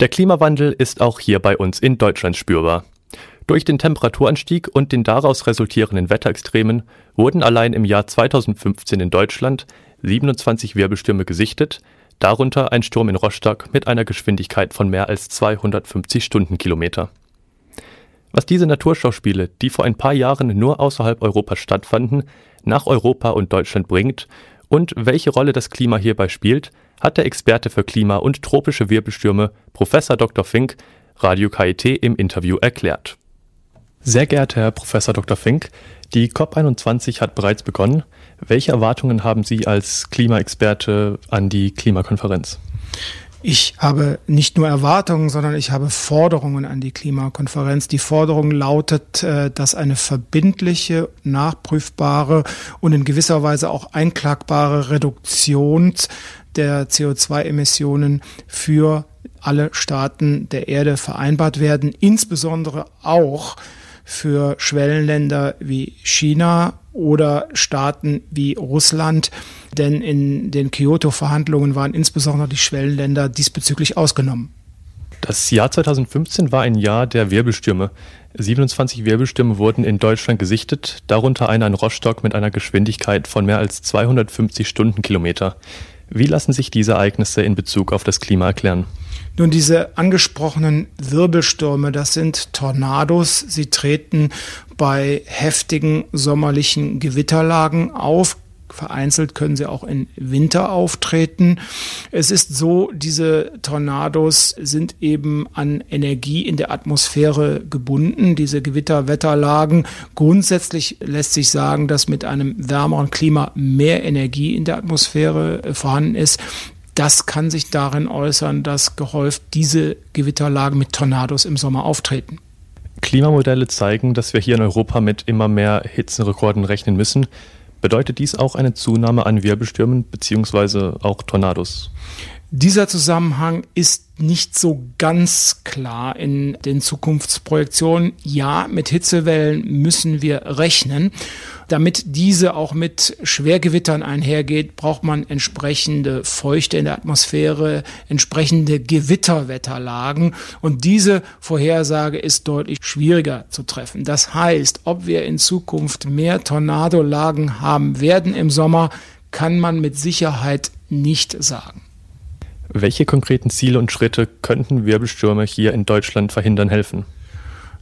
Der Klimawandel ist auch hier bei uns in Deutschland spürbar. Durch den Temperaturanstieg und den daraus resultierenden Wetterextremen wurden allein im Jahr 2015 in Deutschland 27 Wirbelstürme gesichtet, darunter ein Sturm in Rostock mit einer Geschwindigkeit von mehr als 250 Stundenkilometer. Was diese Naturschauspiele, die vor ein paar Jahren nur außerhalb Europas stattfanden, nach Europa und Deutschland bringt und welche Rolle das Klima hierbei spielt, hat der Experte für Klima und tropische Wirbelstürme Professor Dr. Fink Radio KIT im Interview erklärt. Sehr geehrter Herr Professor Dr. Fink, die COP21 hat bereits begonnen. Welche Erwartungen haben Sie als Klimaexperte an die Klimakonferenz? Ich habe nicht nur Erwartungen, sondern ich habe Forderungen an die Klimakonferenz. Die Forderung lautet, äh, dass eine verbindliche, nachprüfbare und in gewisser Weise auch einklagbare Reduktion der CO2-Emissionen für alle Staaten der Erde vereinbart werden, insbesondere auch für Schwellenländer wie China oder Staaten wie Russland, denn in den Kyoto-Verhandlungen waren insbesondere die Schwellenländer diesbezüglich ausgenommen. Das Jahr 2015 war ein Jahr der Wirbelstürme. 27 Wirbelstürme wurden in Deutschland gesichtet, darunter einer in Rostock mit einer Geschwindigkeit von mehr als 250 Stundenkilometer. Wie lassen sich diese Ereignisse in Bezug auf das Klima erklären? Nun, diese angesprochenen Wirbelstürme, das sind Tornados. Sie treten bei heftigen sommerlichen Gewitterlagen auf. Vereinzelt können sie auch in Winter auftreten. Es ist so, diese Tornados sind eben an Energie in der Atmosphäre gebunden, diese Gewitterwetterlagen. Grundsätzlich lässt sich sagen, dass mit einem wärmeren Klima mehr Energie in der Atmosphäre äh, vorhanden ist. Das kann sich darin äußern, dass gehäuft diese Gewitterlagen mit Tornados im Sommer auftreten. Klimamodelle zeigen, dass wir hier in Europa mit immer mehr Hitzenrekorden rechnen müssen. Bedeutet dies auch eine Zunahme an Wirbelstürmen bzw. auch Tornados? Dieser Zusammenhang ist nicht so ganz klar in den Zukunftsprojektionen. Ja, mit Hitzewellen müssen wir rechnen. Damit diese auch mit Schwergewittern einhergeht, braucht man entsprechende Feuchte in der Atmosphäre, entsprechende Gewitterwetterlagen. Und diese Vorhersage ist deutlich schwieriger zu treffen. Das heißt, ob wir in Zukunft mehr Tornadolagen haben werden im Sommer, kann man mit Sicherheit nicht sagen. Welche konkreten Ziele und Schritte könnten Wirbelstürme hier in Deutschland verhindern helfen?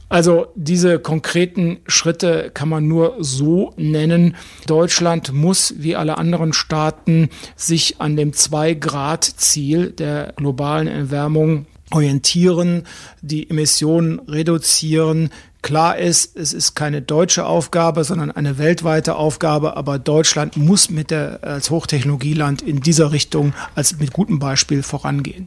Also diese konkreten Schritte kann man nur so nennen. Deutschland muss wie alle anderen Staaten sich an dem Zwei-Grad-Ziel der globalen Erwärmung orientieren, die Emissionen reduzieren. Klar ist, es ist keine deutsche Aufgabe, sondern eine weltweite Aufgabe, aber Deutschland muss mit der, als Hochtechnologieland in dieser Richtung als mit gutem Beispiel vorangehen.